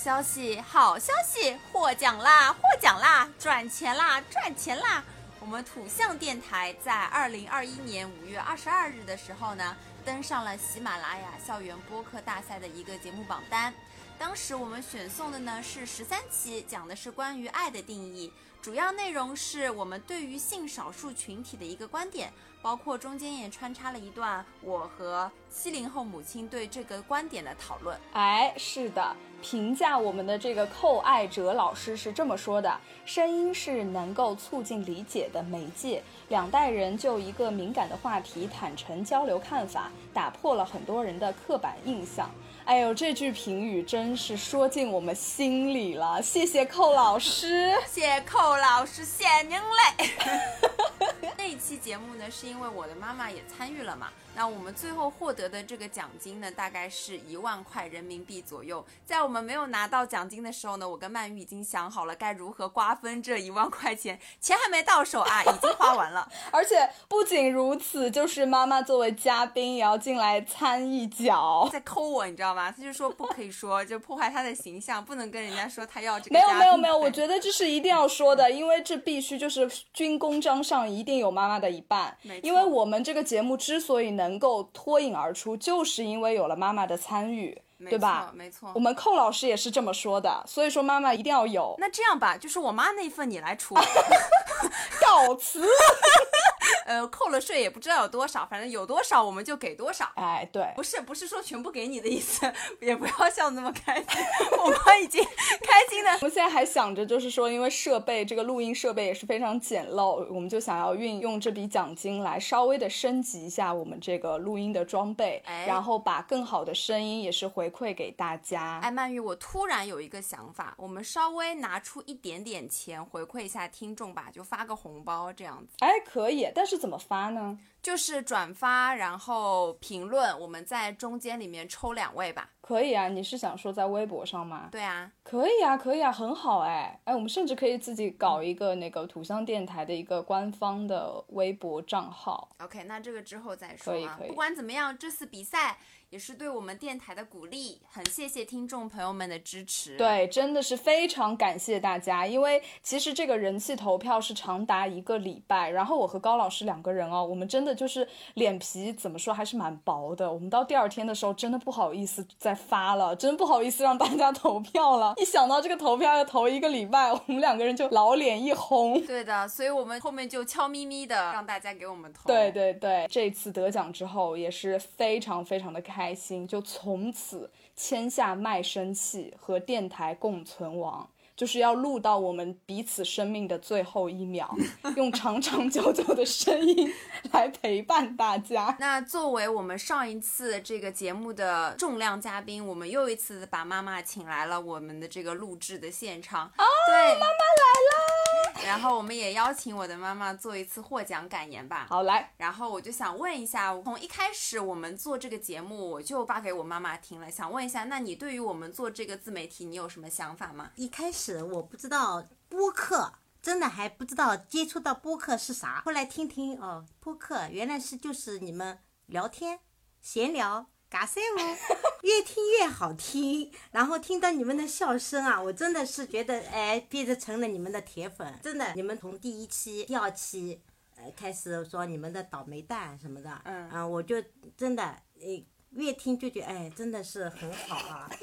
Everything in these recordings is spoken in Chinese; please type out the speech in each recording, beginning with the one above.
消息，好消息，获奖啦，获奖啦，赚钱啦，赚钱啦！我们土象电台在二零二一年五月二十二日的时候呢，登上了喜马拉雅校园播客大赛的一个节目榜单。当时我们选送的呢是十三期，讲的是关于爱的定义，主要内容是我们对于性少数群体的一个观点，包括中间也穿插了一段我和七零后母亲对这个观点的讨论。哎，是的，评价我们的这个寇爱哲老师是这么说的：声音是能够促进理解的媒介，两代人就一个敏感的话题坦诚交流看法，打破了很多人的刻板印象。哎呦，这句评语真是说进我们心里了，谢谢寇老师。谢寇老师，谢您嘞！那一期节目呢，是因为我的妈妈也参与了嘛。那我们最后获得的这个奖金呢，大概是一万块人民币左右。在我们没有拿到奖金的时候呢，我跟曼玉已经想好了该如何瓜分这一万块钱，钱还没到手啊，已经花完了。而且不仅如此，就是妈妈作为嘉宾也要进来参一脚。在抠我，你知道吗？他就说不可以说，就破坏他的形象，不能跟人家说他要这个。没有没有没有，我觉得这是一定要说的，因为这必须就是军功章上一定有妈妈的一半。因为我们这个节目之所以能够脱颖而出，就是因为有了妈妈的参与。对吧？没错，我们寇老师也是这么说的，所以说妈妈一定要有。那这样吧，就是我妈那份你来出，告辞。呃，扣了税也不知道有多少，反正有多少我们就给多少。哎，对，不是不是说全部给你的意思，也不要笑那么开心。我们已经开心的。我们现在还想着，就是说，因为设备这个录音设备也是非常简陋，我们就想要运用这笔奖金来稍微的升级一下我们这个录音的装备，哎、然后把更好的声音也是回馈给大家。哎，曼玉，我突然有一个想法，我们稍微拿出一点点钱回馈一下听众吧，就发个红包这样子。哎，可以，但是怎么发呢？就是转发，然后评论，我们在中间里面抽两位吧。可以啊，你是想说在微博上吗？对啊，可以啊，可以啊，很好哎哎，我们甚至可以自己搞一个那个土象电台的一个官方的微博账号。OK，那这个之后再说、啊。可以可以。不管怎么样，这次比赛也是对我们电台的鼓励，很谢谢听众朋友们的支持。对，真的是非常感谢大家，因为其实这个人气投票是长达一个礼拜，然后我和高老师两个人哦，我们真的就是脸皮怎么说还是蛮薄的，我们到第二天的时候真的不好意思再发了，真不好意思让大家投票了。一想到这个投票要投一个礼拜，我们两个人就老脸一红。对的，所以我们后面就悄咪咪的让大家给我们投。对对对，这次得奖之后也是非常非常的开心，就从此签下卖身契和电台共存亡。就是要录到我们彼此生命的最后一秒，用长长 久久的声音来陪伴大家。那作为我们上一次这个节目的重量嘉宾，我们又一次把妈妈请来了我们的这个录制的现场。哦，对，妈妈来了。然后我们也邀请我的妈妈做一次获奖感言吧。好，来。然后我就想问一下，从一开始我们做这个节目，我就发给我妈妈听了，想问一下，那你对于我们做这个自媒体，你有什么想法吗？一开始。我不知道播客，真的还不知道接触到播客是啥。后来听听哦，播客原来是就是你们聊天、闲聊、嘎塞哦，越听越好听。然后听到你们的笑声啊，我真的是觉得哎，变得成了你们的铁粉。真的，你们从第一期、第二期呃开始说你们的倒霉蛋什么的，嗯啊，我就真的哎越听就觉得哎，真的是很好啊。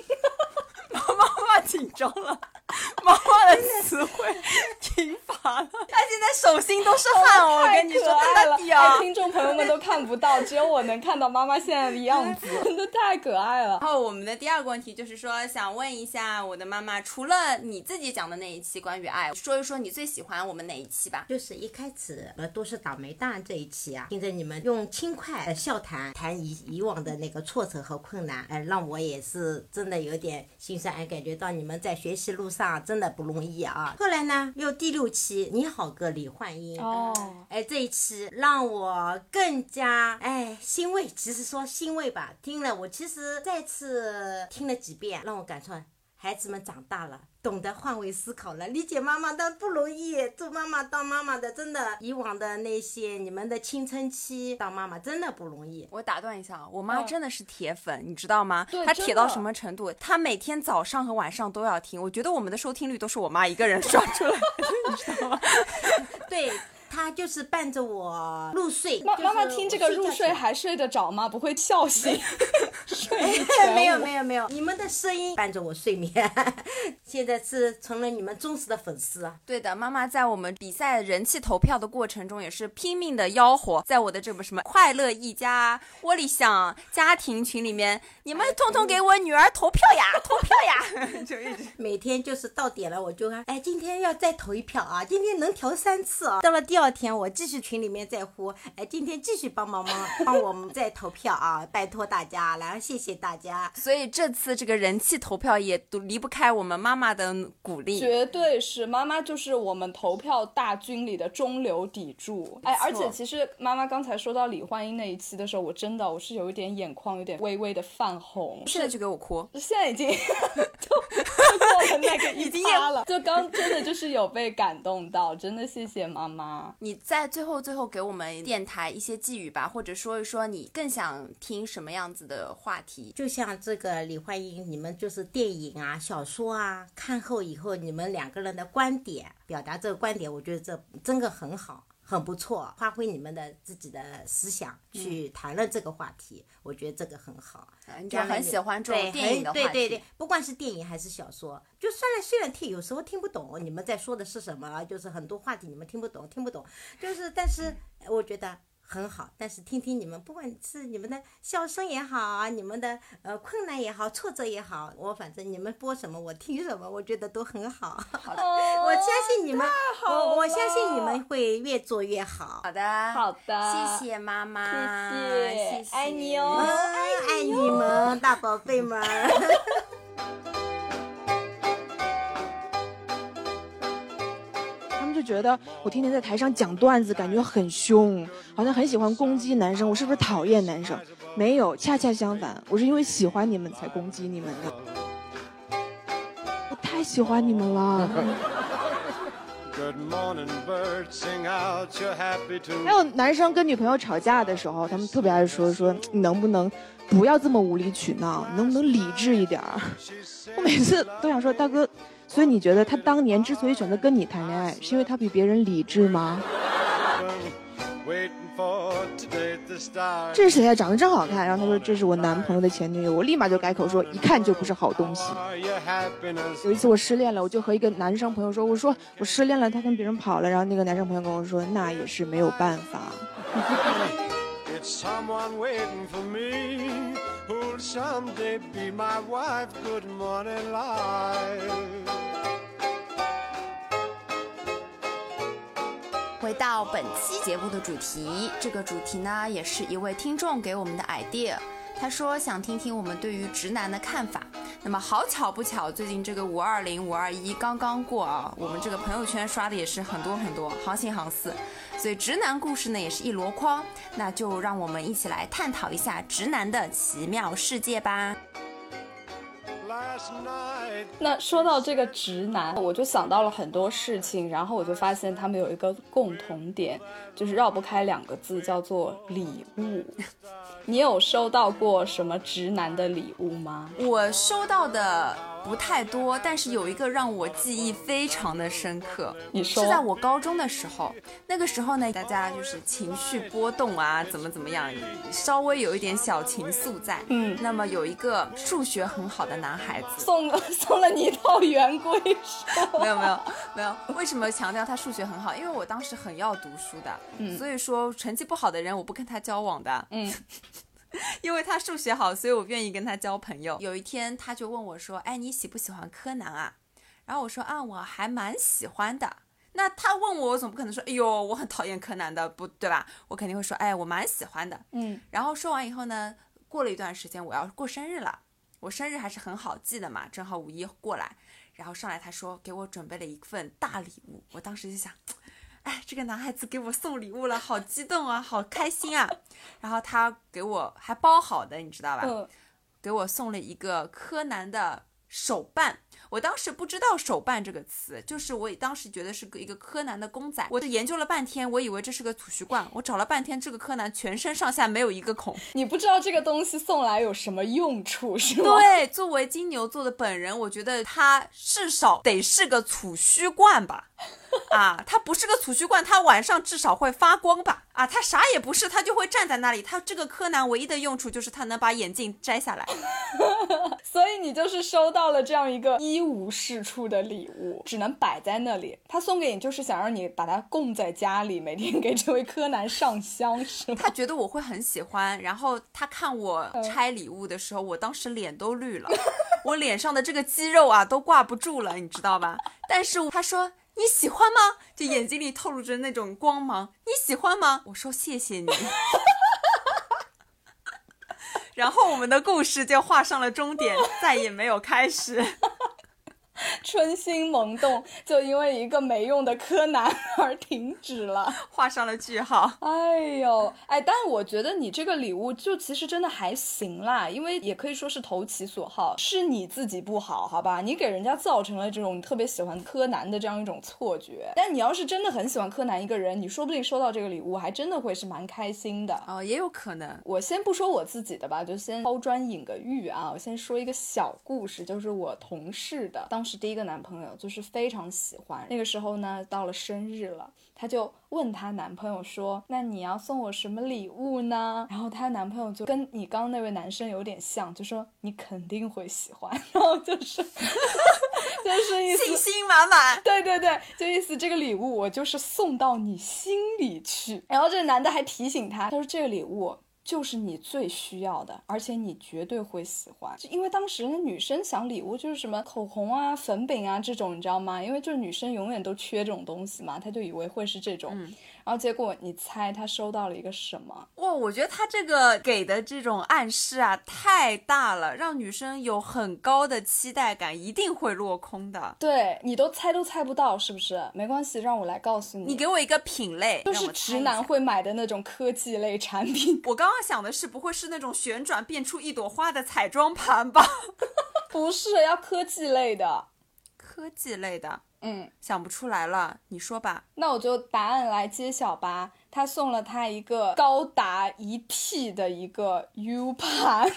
妈妈紧张了，妈妈的词汇 贫乏了，他现在手心都是汗哦，我跟你说，太了真的屌。听众朋友们都看不到，只有我能看到妈妈现在的样子，真的太可爱了。然后我们的第二个问题就是说，想问一下我的妈妈，除了你自己讲的那一期关于爱，说一说你最喜欢我们哪一期吧？就是一开始呃都是倒霉蛋这一期啊，听着你们用轻快的笑谈谈以以往的那个挫折和困难，哎、让我也是真的有点心酸，哎，感觉到你们在学习路上真的不容易啊。后来呢，又第六期你好个李焕英，哦，哎，这一期让我更加哎欣慰。其实说欣慰吧，听了我其实再次听了几遍，让我感受孩子们长大了，懂得换位思考了，理解妈妈的不容易。做妈妈当妈妈的，真的以往的那些你们的青春期当妈妈真的不容易。我打断一下啊，我妈嗯真的是铁粉，你知道吗？对她铁到什么程度？她每天早上和晚上都要听。我觉得我们的收听率都是我妈一个人 刷出来的，你知道吗？对。他就是伴着我入睡，妈妈妈听这个入睡还睡得着吗？不会笑醒？睡有没有没有，你们的声音伴着我睡眠，现在是成了你们忠实的粉丝啊。对的，妈妈在我们比赛人气投票的过程中，也是拼命的吆喝，在我的这个什么快乐一家、窝里想家庭群里面，你们通通给我女儿投票呀，投票呀，就一直。每天就是到点了，我就看，哎，今天要再投一票啊，今天能调三次啊。到了第二天，我继续群里面再呼，哎，今天继续帮忙忙帮我们再投票啊，拜托大家，然后谢谢大家。所以这次这个人气投票也都离不开我们妈妈的鼓励。绝对是妈妈，就是我们投票大军里的中流砥柱。哎，而且其实妈妈刚才说到李焕英那一期的时候，我真的我是有一点眼眶有点微微的泛红，现在就给我哭。现在已经 就 就过了那个一趴了，就刚真的就是有被感动到，真的谢谢妈妈。你在最后最后给我们电台一些寄语吧，或者说一说你更想听什么样子的话题。就像这个李焕英，你们就是电影啊、小说啊，看后以后你们两个人的观点，表达这个观点，我觉得这真的很好。很不错，发挥你们的自己的思想去谈论这个话题，我觉得这个很好。你就很喜欢这种对电影的话题。对对对，不管是电影还是小说，就虽然虽然听有时候听不懂你们在说的是什么，就是很多话题你们听不懂，听不懂，就是但是我觉得。很好，但是听听你们，不管是你们的笑声也好啊，你们的呃困难也好，挫折也好，我反正你们播什么我听什么，我觉得都很好。好 我相信你们，我我相信你们会越做越好。好的，好的，谢谢妈妈，谢谢。谢谢。爱你哦。嗯，爱你们，大宝贝们。觉得我天天在台上讲段子，感觉很凶，好像很喜欢攻击男生。我是不是讨厌男生？没有，恰恰相反，我是因为喜欢你们才攻击你们的。我太喜欢你们了。还有男生跟女朋友吵架的时候，他们特别爱说说你能不能不要这么无理取闹，能不能理智一点儿？我每次都想说，大哥，所以你觉得他当年之所以选择跟你谈恋爱，是因为他比别人理智吗？这是谁呀、长得真好看。然后他说这是我男朋友的前女友，我立马就改口说一看就不是好东西。有一次我失恋了，我就和一个男生朋友说，我说我失恋了，他跟别人跑了。然后那个男生朋友跟我说，那也是没有办法。It's someone waiting for me who'll someday be my wife. Good morning, life. 回到本期节目的主题，这个主题呢，也是一位听众给我们的 idea。他说想听听我们对于直男的看法。那么好巧不巧，最近这个五二零、五二一刚刚过啊，我们这个朋友圈刷的也是很多很多，行情行似。所以直男故事呢也是一箩筐，那就让我们一起来探讨一下直男的奇妙世界吧。那说到这个直男，我就想到了很多事情，然后我就发现他们有一个共同点，就是绕不开两个字，叫做礼物。你有收到过什么直男的礼物吗？我收到的不太多，但是有一个让我记忆非常的深刻。你说是在我高中的时候，那个时候呢，大家就是情绪波动啊，怎么怎么样，稍微有一点小情愫在。嗯那么有一个数学很好的男孩子，送了 送了你一套圆规说，没有没有没有，为什么强调他数学很好？因为我当时很要读书的，嗯所以说成绩不好的人我不跟他交往的，嗯，因为他数学好，所以我愿意跟他交朋友。有一天他就问我说：“哎，你喜不喜欢柯南啊？”然后我说：“啊，我还蛮喜欢的。”那他问我，我总不可能说：“哎呦，我很讨厌柯南的，不对吧？”我肯定会说：“哎，我蛮喜欢的。”嗯然后说完以后呢，过了一段时间，我要过生日了，我生日还是很好记的嘛，正好五一过来，然后上来他说给我准备了一份大礼物，我当时就想，哎，这个男孩子给我送礼物了，好激动啊，好开心啊，然后他给我还包好的，你知道吧？嗯给我送了一个柯南的手办。我当时不知道“手办”这个词，就是我当时觉得是个一个柯南的公仔。我研究了半天，我以为这是个储蓄罐。我找了半天，这个柯南全身上下没有一个孔。你不知道这个东西送来有什么用处是吗？对，作为金牛座的本人，我觉得他至少得是个储蓄罐吧。啊，他不是个储蓄罐，他晚上至少会发光吧？啊，他啥也不是，他就会站在那里。他这个柯南唯一的用处就是他能把眼镜摘下来。所以你就是收到了这样一个一无是处的礼物，只能摆在那里。他送给你就是想让你把它供在家里，每天给这位柯南上香，是吗？他觉得我会很喜欢，然后他看我拆礼物的时候，我当时脸都绿了，我脸上的这个肌肉啊都挂不住了，你知道吧？但是他说你喜欢吗？就眼睛里透露着那种光芒，你喜欢吗？我说谢谢你。然后我们的故事就画上了终点，再也没有开始。春心萌动，就因为一个没用的柯南而停止了。画上了句号。哎呦，哎，但我觉得你这个礼物就其实真的还行啦，因为也可以说是投其所好，是你自己不好，好吧？你给人家造成了这种特别喜欢柯南的这样一种错觉。但你要是真的很喜欢柯南一个人，你说不定收到这个礼物还真的会是蛮开心的。哦，也有可能。我先不说我自己的吧，就先抛砖引个玉啊。我先说一个小故事，就是我同事的，当时第一个男朋友就是非常喜欢。那个时候呢，到了生日了，她就问她男朋友说：“那你要送我什么礼物呢？”然后她男朋友就跟你刚刚那位男生有点像，就说你肯定会喜欢，然后就是 就是意思信心满满。对对对，就意思这个礼物我就是送到你心里去。然后这个男的还提醒她，他说这个礼物。就是你最需要的，而且你绝对会喜欢。就因为当时女生想礼物就是什么口红啊、粉饼啊这种，你知道吗？因为就是女生永远都缺这种东西嘛，她就以为会是这种。然后结果你猜他收到了一个什么？哇，我觉得他这个给的这种暗示啊太大了，让女生有很高的期待感，一定会落空的。对你都猜都猜不到，是不是？没关系，让我来告诉你，你给我一个品类，就是直男。会买的那种科技类产品。我刚刚想的是，不会是那种旋转变出一朵花的彩妆盘吧？不是要科技类的，科技类的，嗯，想不出来了，你说吧。那我就答案来揭晓吧。他送了他一个高达一 T 的一个 U 盘。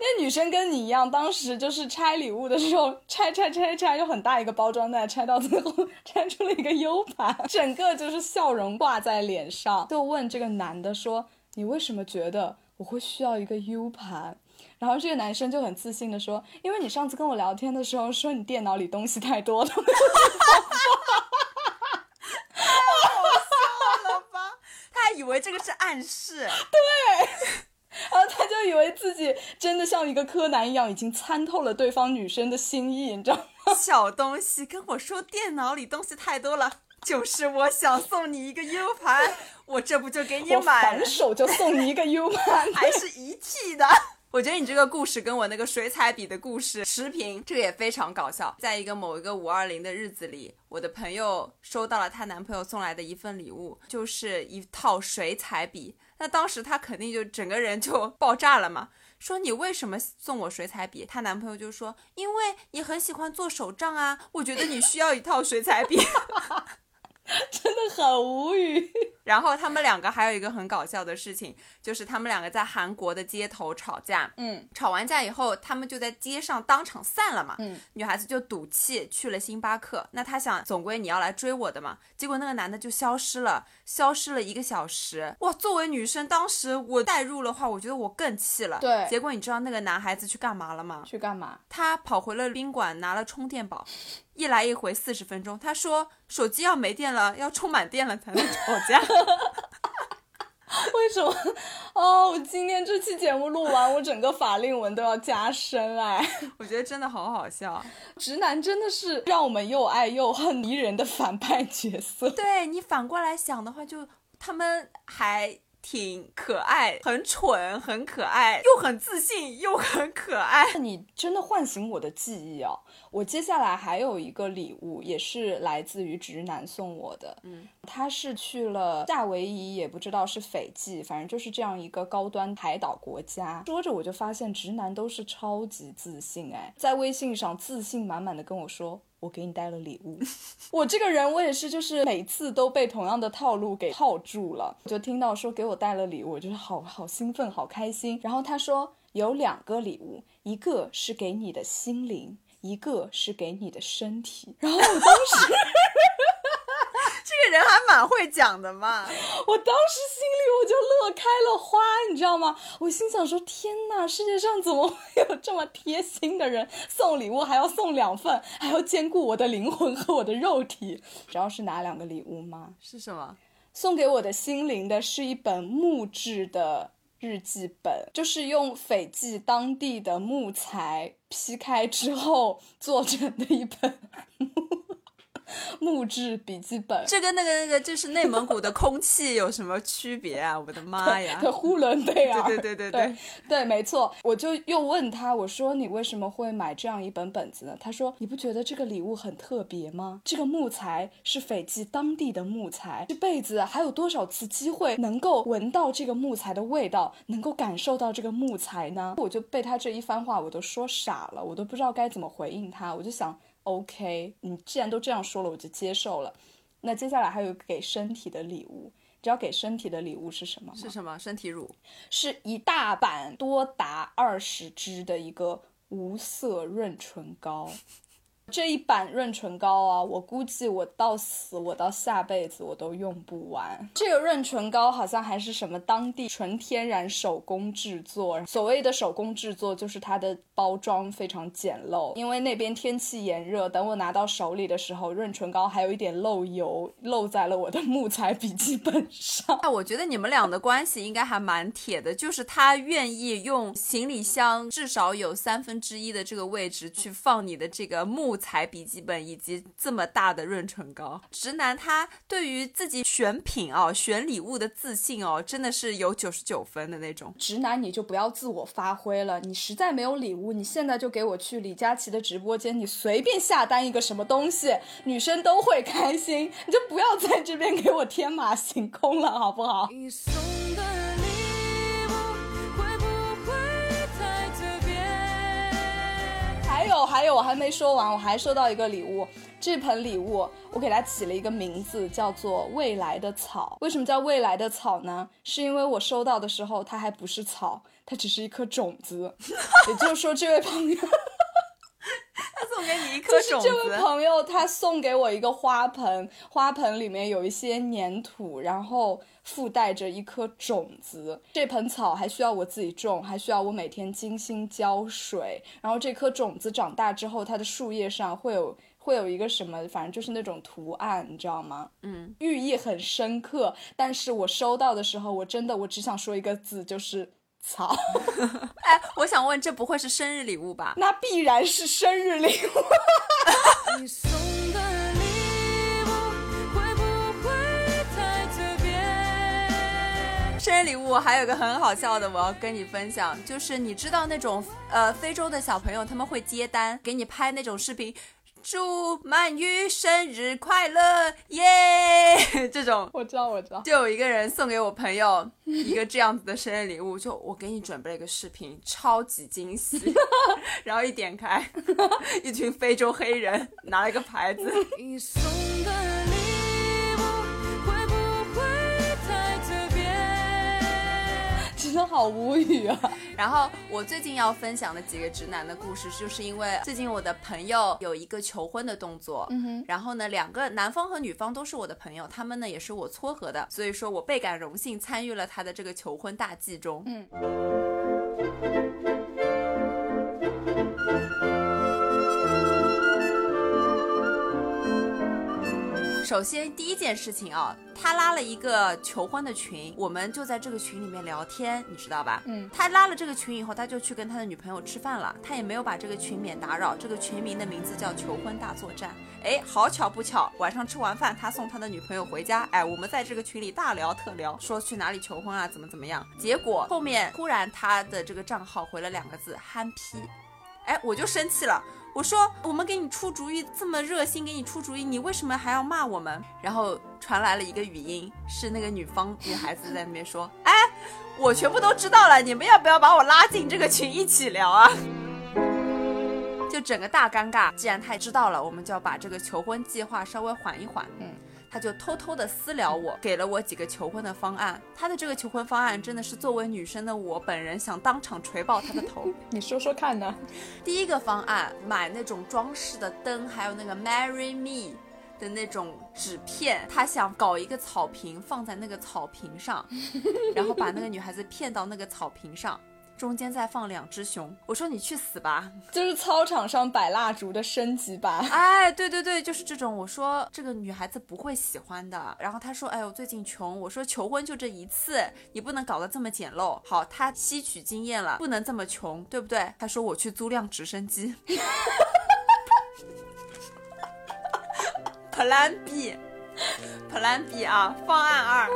那女生跟你一样，当时就是拆礼物的时候，拆拆拆拆，有很大一个包装袋，拆到最后拆出了一个 U 盘，整个就是笑容挂在脸上，就问这个男的说：“你为什么觉得我会需要一个 U 盘？”然后这个男生就很自信的说：“因为你上次跟我聊天的时候说你电脑里东西太多了。”他还以为这个是暗示，对然后他就以为自己真的像一个柯南一样，已经参透了对方女生的心意，你知道吗？小东西跟我说电脑里东西太多了，就是我想送你一个 U 盘，我这不就给你我买了反，手就送你一个 U 盘。还是一 T 的。我觉得你这个故事跟我那个水彩笔的故事持平，这个也非常搞笑。在一个某一个五二零的日子里，我的朋友收到了她男朋友送来的一份礼物，就是一套水彩笔。那当时她肯定就整个人就爆炸了嘛，说你为什么送我水彩笔？她男朋友就说，因为你很喜欢做手账啊，我觉得你需要一套水彩笔。真的很无语。然后他们两个还有一个很搞笑的事情，就是他们两个在韩国的街头吵架，嗯吵完架以后，他们就在街上当场散了嘛。嗯，女孩子就赌气去了星巴克。那她想，总归你要来追我的嘛。结果那个男的就消失了，消失了一个小时。哇，作为女生，当时我代入的话，我觉得我更气了。对结果你知道那个男孩子去干嘛了吗？去干嘛？他跑回了宾馆，拿了充电宝，一来一回四十分钟。他说手机要没电了，要充满电了才能吵架。为什么？哦，我今天这期节目录完，我整个法令纹都要加深哎。我觉得真的好好笑。直男真的是让我们又爱又恨迷人的反派角色。对你反过来想的话，就他们还挺可爱，很蠢，很可爱，又很自信，又很可爱。你真的唤醒我的记忆哦！我接下来还有一个礼物，也是来自于直男送我的。嗯，他是去了夏威夷，也不知道是斐济，反正就是这样一个高端海岛国家。说着我就发现直男都是超级自信哎，在微信上自信满满的跟我说。我给你带了礼物，我这个人我也是，就是每次都被同样的套路给套住了。就听到说给我带了礼物，就是好好兴奋，好开心。然后他说有两个礼物，一个是给你的心灵，一个是给你的身体。然后我当时。这个人还蛮会讲的嘛。我当时心里我就乐开了花，你知道吗？我心想说：天哪，世界上怎么会有这么贴心的人？送礼物还要送两份，还要兼顾我的灵魂和我的肉体。知道是哪两个礼物吗？是什么？送给我的心灵的是一本木质的日记本，就是用斐济当地的木材劈开之后做成的一本木 质笔记本。这跟那个那个就是内蒙古的空气有什么区别啊？我的妈呀！的呼伦贝尔，对对对对对对，没错。我就又问他，我说你为什么会买这样一本本子呢？他说你不觉得这个礼物很特别吗？这个木材是斐济当地的木材，这辈子还有多少次机会能够闻到这个木材的味道，能够感受到这个木材呢？我就被他这一番话我都说傻了，我都不知道该怎么回应他。我就想，OK，你既然都这样说了，我就接受了。那接下来还有给身体的礼物，你知道给身体的礼物是什么吗？是什么？身体乳？是一大板多达二十支的一个无色润唇膏。这一版润唇膏啊，我估计我到死，我到下辈子我都用不完。这个润唇膏好像还是什么当地纯天然手工制作。所谓的手工制作，就是它的包装非常简陋，因为那边天气炎热。等我拿到手里的时候，润唇膏还有一点漏油，漏在了我的木材笔记本上。那，我觉得你们俩的关系应该还蛮铁的，就是他愿意用行李箱至少有三分之一的这个位置去放你的这个木材笔记本以及这么大的润唇膏。直男他对于自己选品哦、选礼物的自信哦，真的是有九十九分的那种。直男你就不要自我发挥了，你实在没有礼物，你现在就给我去李佳琦的直播间，你随便下单一个什么东西，女生都会开心，你就不要在这边给我天马行空了，好不好？你送还有，我还没说完，我还收到一个礼物。这盆礼物我给它起了一个名字，叫做“未来的草”。为什么叫未来的草呢？是因为我收到的时候，它还不是草，它只是一颗种子。也就是说，这位朋友。他送给你一颗就是这位，朋友，他送给我一个花盆，花盆里面有一些粘土，然后附带着一颗种子。这盆草还需要我自己种，还需要我每天精心浇水。然后这颗种子长大之后，它的树叶上会有会有一个什么，反正就是那种图案，你知道吗？嗯，寓意很深刻。但是我收到的时候，我真的我只想说一个字，就是草。哎，我想问，这不会是生日礼物吧？那必然是生日礼物。你送的礼物会不会太特别？生日礼物还有个很好笑的，我要跟你分享，就是你知道那种呃非洲的小朋友他们会接单，给你拍那种视频，祝鳗鱼生日快乐耶 这种。我知道，我知道。就有一个人送给我朋友一个这样子的生日礼物，就我给你准备了一个视频，超级惊喜。然后一点开，一群非洲黑人拿了一个牌子，你送的的好无语啊！然后我最近要分享的几个直男的故事，就是因为最近我的朋友有一个求婚的动作，嗯哼，然后呢，两个男方和女方都是我的朋友，他们呢也是我撮合的，所以说我倍感荣幸参与了他的这个求婚大计中。嗯首先第一件事情啊，他拉了一个求婚的群，我们就在这个群里面聊天，你知道吧？嗯他拉了这个群以后，他就去跟他的女朋友吃饭了，他也没有把这个群免打扰。这个群名的名字叫“求婚大作战”。哎，好巧不巧，晚上吃完饭，他送他的女朋友回家，哎，我们在这个群里大聊特聊，说去哪里求婚啊，怎么怎么样。结果后面突然他的这个账号回了两个字“憨批”，哎，我就生气了。我说我们给你出主意，这么热心给你出主意，你为什么还要骂我们？然后传来了一个语音，是那个女方女孩子在那边说：“哎，我全部都知道了，你们要不要把我拉进这个群一起聊啊？”就整个大尴尬。既然他也知道了，我们就要把这个求婚计划稍微缓一缓。嗯。他就偷偷的私聊我，给了我几个求婚的方案。他的这个求婚方案真的是作为女生的我本人想当场锤爆他的头。你说说看呢？第一个方案，买那种装饰的灯，还有那个 “Marry Me” 的那种纸片，他想搞一个草坪放在那个草坪上，然后把那个女孩子骗到那个草坪上，中间再放两只熊。我说你去死吧！就是操场上摆蜡烛的升级版。哎，对对对，就是这种。我说这个女孩子不会喜欢的。然后他说，哎，我最近穷。我说求婚就这一次，你不能搞得这么简陋。好，他吸取经验了，不能这么穷，对不对？他说我去租辆直升机。Plan B，Plan B 啊，方案二，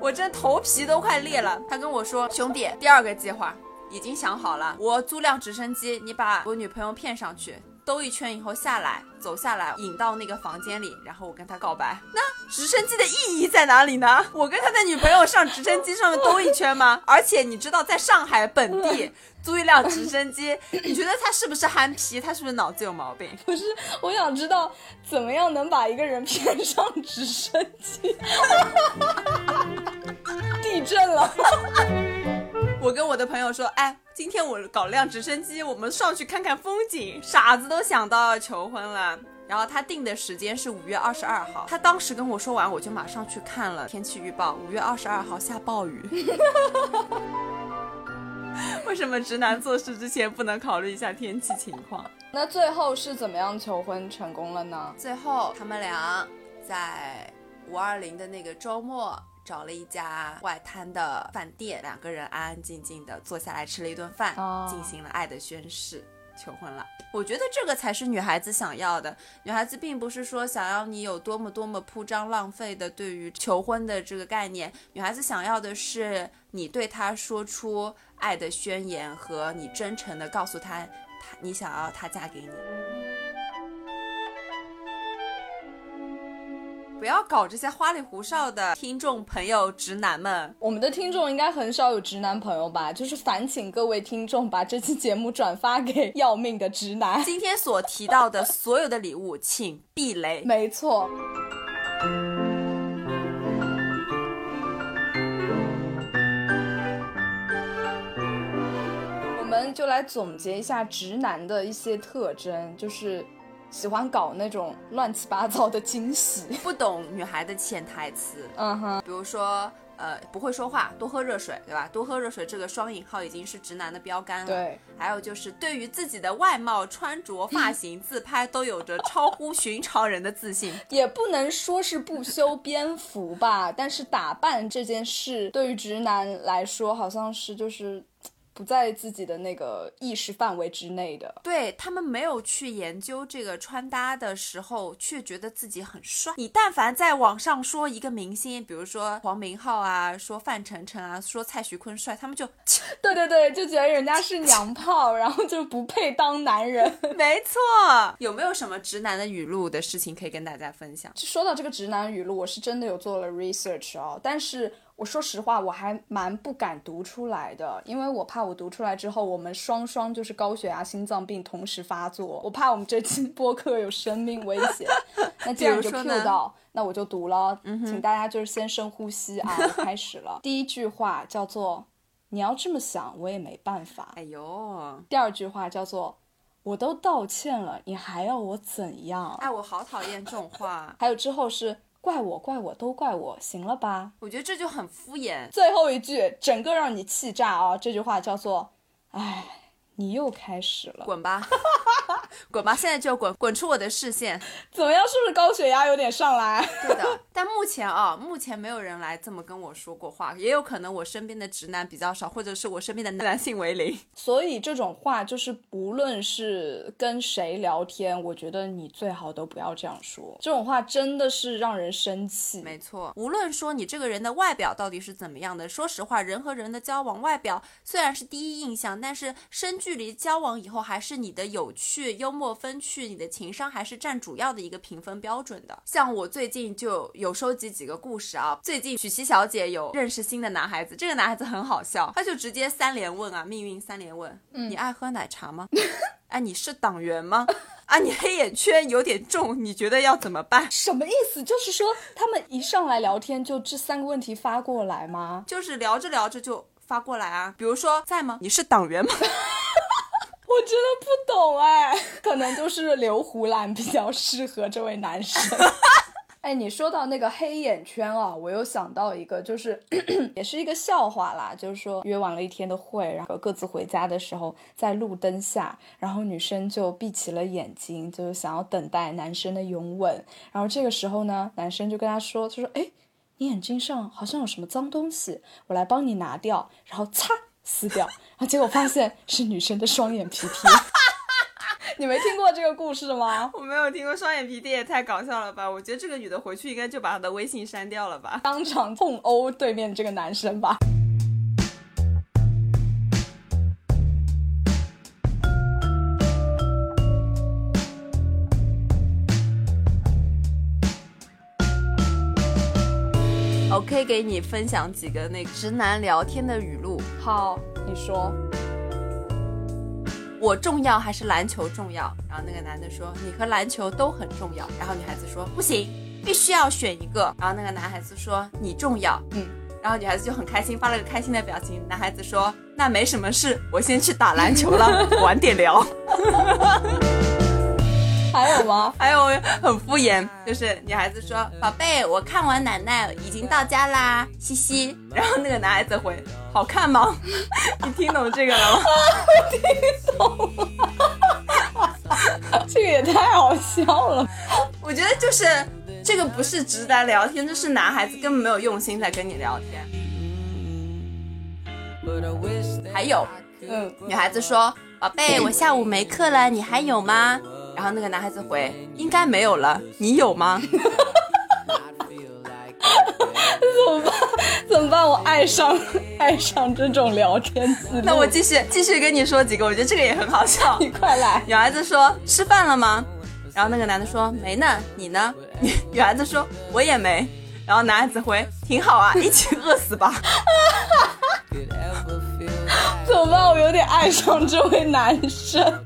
我真头皮都快裂了。他跟我说，兄弟，第二个计划已经想好了，我租辆直升机，你把我女朋友骗上去。兜一圈以后下来，走下来，引到那个房间里，然后我跟他告白。那直升机的意义在哪里呢？我跟他的女朋友上直升机上面兜一圈吗？而且你知道，在上海本地租一辆直升机，你觉得他是不是憨批？他是不是脑子有毛病？不是，我想知道怎么样能把一个人骗上直升机。地震了。我跟我的朋友说，哎，今天我搞辆直升机，我们上去看看风景。傻子都想到要求婚了。然后他定的时间是五月二十二号，他当时跟我说完，我就马上去看了天气预报，五月二十二号下暴雨。为什么直男做事之前不能考虑一下天气情况？那最后是怎么样求婚成功了呢？最后他们俩在五二零的那个周末。找了一家外滩的饭店，两个人安安静静的坐下来吃了一顿饭，哦进行了爱的宣誓，求婚了。我觉得这个才是女孩子想要的。女孩子并不是说想要你有多么多么铺张浪费的对于求婚的这个概念，女孩子想要的是你对她说出爱的宣言和你真诚的告诉她，她你想要她嫁给你。不要搞这些花里胡哨的，听众朋友、直男们。我们的听众应该很少有直男朋友吧？就是烦请各位听众把这期节目转发给要命的直男。今天所提到的所有的礼物，请避雷。没错。我们就来总结一下直男的一些特征，就是喜欢搞那种乱七八糟的惊喜。不懂女孩的潜台词，嗯哼，比如说，呃，不会说话，多喝热水，对吧？多喝热水这个双引号已经是直男的标杆了。。对，还有就是，对于自己的外貌、穿着、发型、自拍都有着超乎寻常人的自信。也不能说是不修边幅吧，但是打扮这件事对于直男来说，好像是就是不在自己的那个意识范围之内的。对他们没有去研究这个穿搭的时候，却觉得自己很帅。你但凡在网上说一个明星，比如说黄明昊啊，说范丞丞啊，说蔡徐坤帅，他们就 对对对，就觉得人家是娘炮，然后就不配当男人。没错。有没有什么直男的语录的事情可以跟大家分享？说到这个直男语录，我是真的有做了 research 哦，但是我说实话，我还蛮不敢读出来的，因为我怕我读出来之后，我们双双就是高血压、心脏病同时发作，我怕我们这期播客有生命危险。那既然就 Q 到，那我就读了，请大家就是先深呼吸啊，我开始了。第一句话叫做你要这么想，我也没办法。哎呦，第二句话叫做“我都道歉了，你还要我怎样哎，我好讨厌这种话”，，还有之后是“怪我，怪我，都怪我”，行了吧？我觉得这就很敷衍。最后一句整个让你气炸啊！这句话叫做“哎，你又开始了滚吧，滚吧，现在就滚，滚出我的视线。”，怎么样？是不是高血压有点上来？对的，但目前啊，目前没有人来这么跟我说过话，也有可能我身边的直男比较少，或者是我身边的男性为零。所以这种话就是，不论是跟谁聊天，我觉得你最好都不要这样说。这种话真的是让人生气。没错，无论说你这个人的外表到底是怎么样的，说实话，人和人的交往，外表虽然是第一印象，但是深距离交往以后，还是你的有趣、幽默风趣，你的情商还是占主要的一个评分标准的。像我最近就有收集几个故事啊，最近曲奇小姐有认识新的男孩子，这个男孩子很好笑，他就直接三连问啊，命运三连问，你爱喝奶茶吗？哎，你是党员吗？啊，你黑眼圈有点重，你觉得要怎么办？什么意思？就是说他们一上来聊天就这三个问题发过来吗？就是聊着聊着就发过来啊，比如说在吗？你是党员吗？我真的不懂哎，可能就是刘胡兰比较适合这位男生。哎，你说到那个黑眼圈啊，我又想到一个，就是 也是一个笑话啦，就是说约完了一天的会，然后各自回家的时候，在路灯下，然后女生就闭起了眼睛，就是想要等待男生的拥吻。然后这个时候呢，男生就跟她说：“他说，哎，你眼睛上好像有什么脏东西，我来帮你拿掉。”然后擦撕掉，然后结果发现是女生的双眼皮贴。你没听过这个故事吗？我没有听过双眼皮贴，也太搞笑了吧！我觉得这个女的回去应该就把她的微信删掉了吧。当场痛殴对面这个男生吧。可以给你分享几个那个直男聊天的语录。好，你说。我重要还是篮球重要？然后那个男的说你和篮球都很重要。然后女孩子说不行，必须要选一个。然后那个男孩子说你重要，嗯。然后女孩子就很开心，发了个开心的表情。男孩子说那没什么事，我先去打篮球了，晚点聊。还有吗？还有很敷衍，就是女孩子说：“宝贝，我看完奶奶已经到家啦，嘻嘻。”然后那个男孩子回：“好看吗？” 你听懂这个了吗？我听懂了这个也太好笑了。我觉得就是这个不是直男聊天，这是男孩子根本没有用心在跟你聊天。还有，嗯，女孩子说：“宝贝，我下午没课了，你还有吗？”然后那个男孩子回：“应该没有了，你有吗？” 怎么办？怎么办？我爱上爱上这种聊天记录。那我继续继续跟你说几个，我觉得这个也很好笑。你快来。女孩子说：“吃饭了吗？”然后那个男的说：“没呢，你呢？”女 女孩子说：“我也没。”然后男孩子回：“挺好啊，一起饿死吧。怎么办？我有点爱上这位男生。”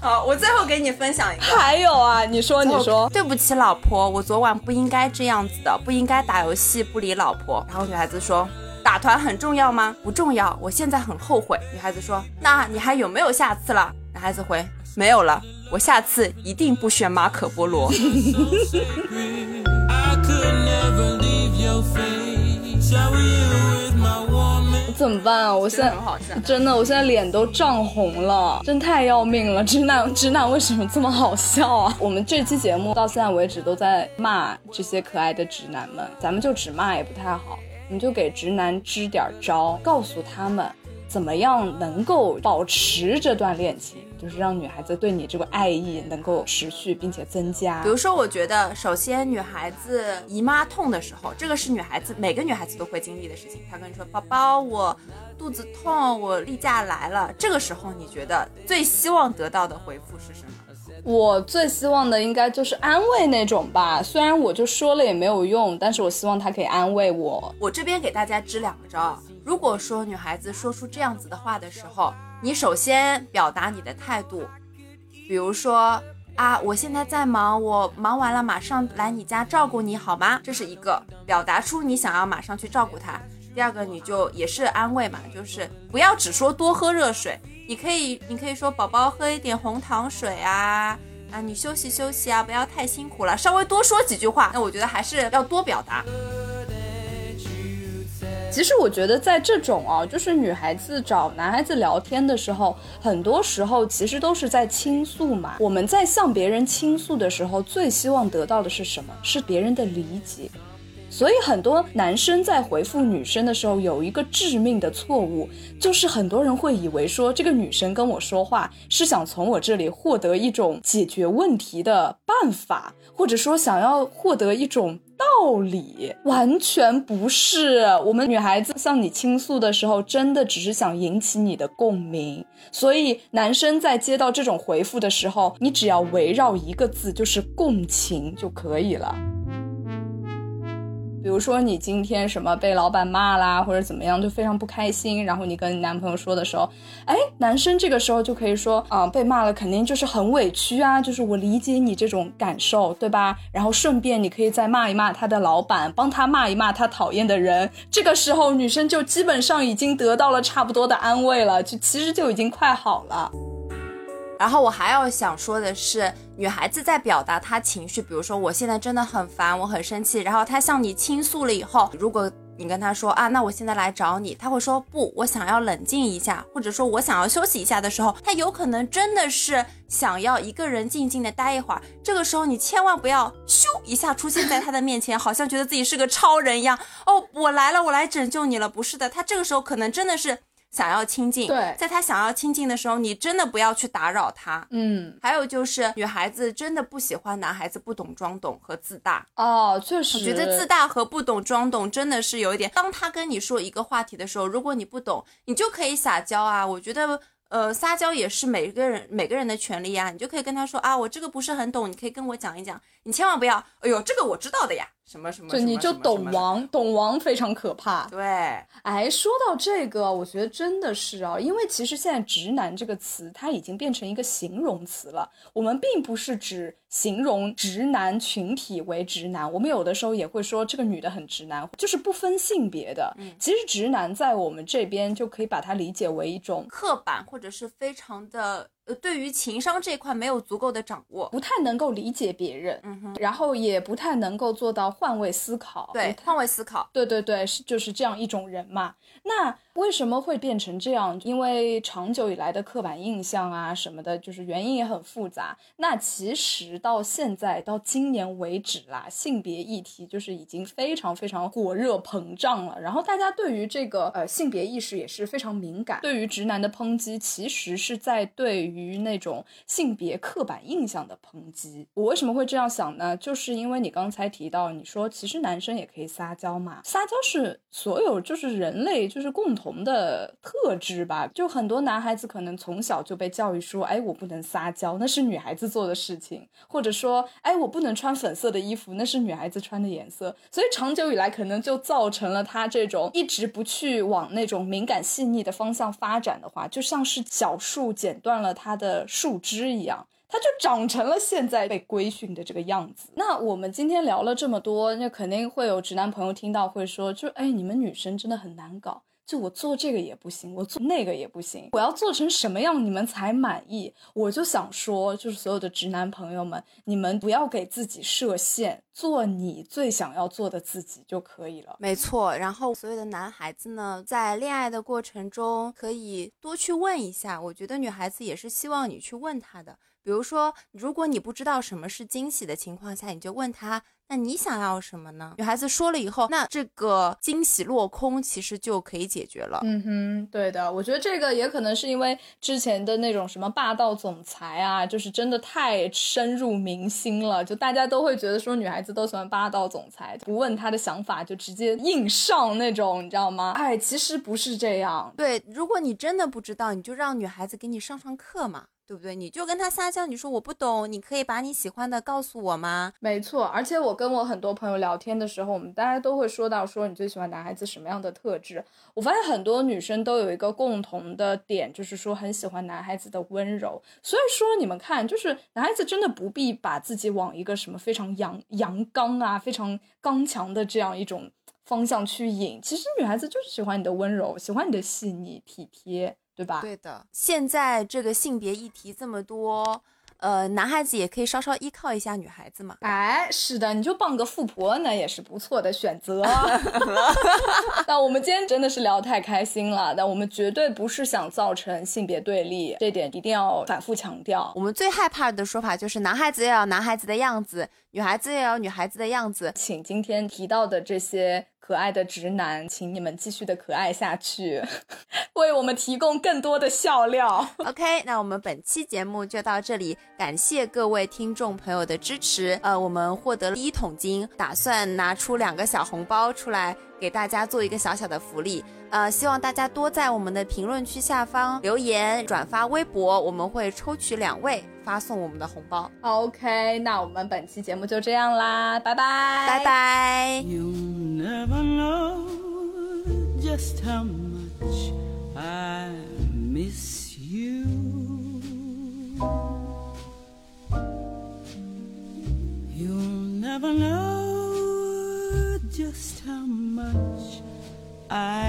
好，我最后给你分享一个。还有啊，你说，你说，对不起，老婆，我昨晚不应该这样子的，不应该打游戏不理老婆。然后女孩子说：“打团很重要吗？不重要，我现在很后悔。”女孩子说：“那你还有没有下次了？”男孩子回：“没有了，我下次一定不选马可波罗。怎么办啊？我现在真的很好笑真的，我现在脸都涨红了，真太要命了！直男，直男为什么这么好笑啊？我们这期节目到现在为止都在骂这些可爱的直男们，咱们就只骂也不太好，我们就给直男支点招，告诉他们怎么样能够保持这段恋情，就是让女孩子对你这个爱意能够持续并且增加比。如说，我觉得首先女孩子姨妈痛的时候，这个是女孩子每个女孩子都会经历的事情。她跟你说：“宝宝，我肚子痛，我例假来了。”这个时候，你觉得最希望得到的回复是什么？我最希望的应该就是安慰那种吧，虽然我就说了也没有用，但是我希望他可以安慰我。我这边给大家支两个招啊。如果说女孩子说出这样子的话的时候，你首先表达你的态度，比如说啊，我现在在忙，我忙完了马上来你家照顾你好吗？这是一个表达出你想要马上去照顾她。第二个你就也是安慰嘛，就是不要只说多喝热水，你可以你可以说宝宝喝一点红糖水啊。啊，你休息休息啊，不要太辛苦了，稍微多说几句话。那我觉得还是要多表达。其实我觉得在这种啊，就是女孩子找男孩子聊天的时候，很多时候其实都是在倾诉嘛。我们在向别人倾诉的时候，最希望得到的是什么？是别人的理解。所以很多男生在回复女生的时候，有一个致命的错误，就是很多人会以为说这个女生跟我说话是想从我这里获得一种解决问题的办法，或者说想要获得一种道理，完全不是。我们女孩子向你倾诉的时候，真的只是想引起你的共鸣。所以男生在接到这种回复的时候，你只要围绕一个字，就是共情就可以了。比如说你今天什么被老板骂啦，或者怎么样，就非常不开心。然后你跟你男朋友说的时候，哎，男生这个时候就可以说啊、被骂了肯定就是很委屈啊，就是我理解你这种感受，对吧？然后顺便你可以再骂一骂他的老板，帮他骂一骂他讨厌的人。这个时候女生就基本上已经得到了差不多的安慰了，就其实就已经快好了。然后我还要想说的是，女孩子在表达她情绪，比如说我现在真的很烦，我很生气，然后她向你倾诉了以后，如果你跟她说啊，那我现在来找你，她会说不，我想要冷静一下，或者说我想要休息一下的时候，她有可能真的是想要一个人静静的待一会儿。这个时候你千万不要咻一下出现在她的面前，好像觉得自己是个超人一样，哦，我来了，我来拯救你了，不是的，她这个时候可能真的是想要亲近，对在他想要亲近的时候，你真的不要去打扰他。嗯，还有就是，女孩子真的不喜欢男孩子不懂装懂和自大。哦，确实，我觉得自大和不懂装懂真的是有一点。当他跟你说一个话题的时候，如果你不懂，你就可以撒娇啊。我觉得，呃，撒娇也是每个人每个人的权利啊。你就可以跟他说啊，我这个不是很懂，你可以跟我讲一讲。你千万不要，哎呦，这个我知道的呀，什么什么，就什么你就懂。王，懂王非常可怕。对，哎，说到这个，我觉得真的是啊，因为其实现在“直男”这个词，它已经变成一个形容词了。我们并不是指形容直男群体为直男，我们有的时候也会说这个女的很直男，就是不分性别的。其实直男在我们这边就可以把它理解为一种刻板或者是非常的，呃，对于情商这一块没有足够的掌握。不太能够理解别人，嗯哼，然后也不太能够做到换位思考。对，换位思考。对对对，是就是这样一种人嘛。那为什么会变成这样？因为长久以来的刻板印象啊什么的，就是原因也很复杂。那其实到现在到今年为止啦，性别议题就是已经非常非常火热膨胀了。然后大家对于这个呃性别意识也是非常敏感，对于直男的抨击，其实是在对于于那种性别刻板印象的抨击。我为什么会这样想呢？就是因为你刚才提到，你说其实男生也可以撒娇嘛，撒娇是所有就是人类就是共同的特质吧。就很多男孩子可能从小就被教育说，哎，我不能撒娇，那是女孩子做的事情，或者说，哎，我不能穿粉色的衣服，那是女孩子穿的颜色。所以长久以来，可能就造成了他这种一直不去往那种敏感细腻的方向发展的话，就像是小树剪断了它的树枝一样。它就长成了现在被规训的这个样子。那我们今天聊了这么多，那肯定会有直男朋友听到会说，就哎，你们女生真的很难搞。就我做这个也不行，我做那个也不行，我要做成什么样你们才满意？我就想说，就是所有的直男朋友们，你们不要给自己设限，做你最想要做的自己就可以了。没错，然后所有的男孩子呢，在恋爱的过程中，可以多去问一下。我觉得女孩子也是希望你去问她的。比如说，如果你不知道什么是惊喜的情况下，你就问她，那你想要什么呢？女孩子说了以后，那这个惊喜落空，其实就可以解决了。嗯哼，对的，我觉得这个也可能是因为之前的那种什么霸道总裁啊，就是真的太深入民心了，就大家都会觉得说女孩子都喜欢霸道总裁，不问她的想法就直接硬上那种，你知道吗？哎，其实不是这样。对，如果你真的不知道，你就让女孩子给你上上课嘛，对不对？你就跟他撒娇，你说我不懂，你可以把你喜欢的告诉我吗？没错，而且我跟我很多朋友聊天的时候，我们大家都会说到说你最喜欢男孩子什么样的特质。我发现很多女生都有一个共同的点，就是说很喜欢男孩子的温柔。所以说你们看，就是男孩子真的不必把自己往一个什么非常阳阳刚啊、非常刚强的这样一种。方向去引。其实女孩子就是喜欢你的温柔，喜欢你的细腻体贴，对吧？对的，现在这个性别议题这么多，呃，男孩子也可以稍稍依靠一下女孩子嘛。哎，是的，你就傍个富婆，那也是不错的选择。那我们今天真的是聊得太开心了，但我们绝对不是想造成性别对立，这点一定要反复强调。我们最害怕的说法就是男孩子要有男孩子的样子，女孩子要有女孩子的样子。请今天提到的这些可爱的直男，请你们继续的可爱下去，为我们提供更多的笑料。OK，那我们本期节目就到这里，感谢各位听众朋友的支持。呃，我们获得了第一桶金，打算拿出两个小红包出来给大家做一个小小的福利。呃，希望大家多在我们的评论区下方留言、转发微博，我们会抽取两位发送我们的红包。OK，那我们本期节目就这样啦，拜拜，拜拜。You'll never know just how much I miss you. You'll never know just how much I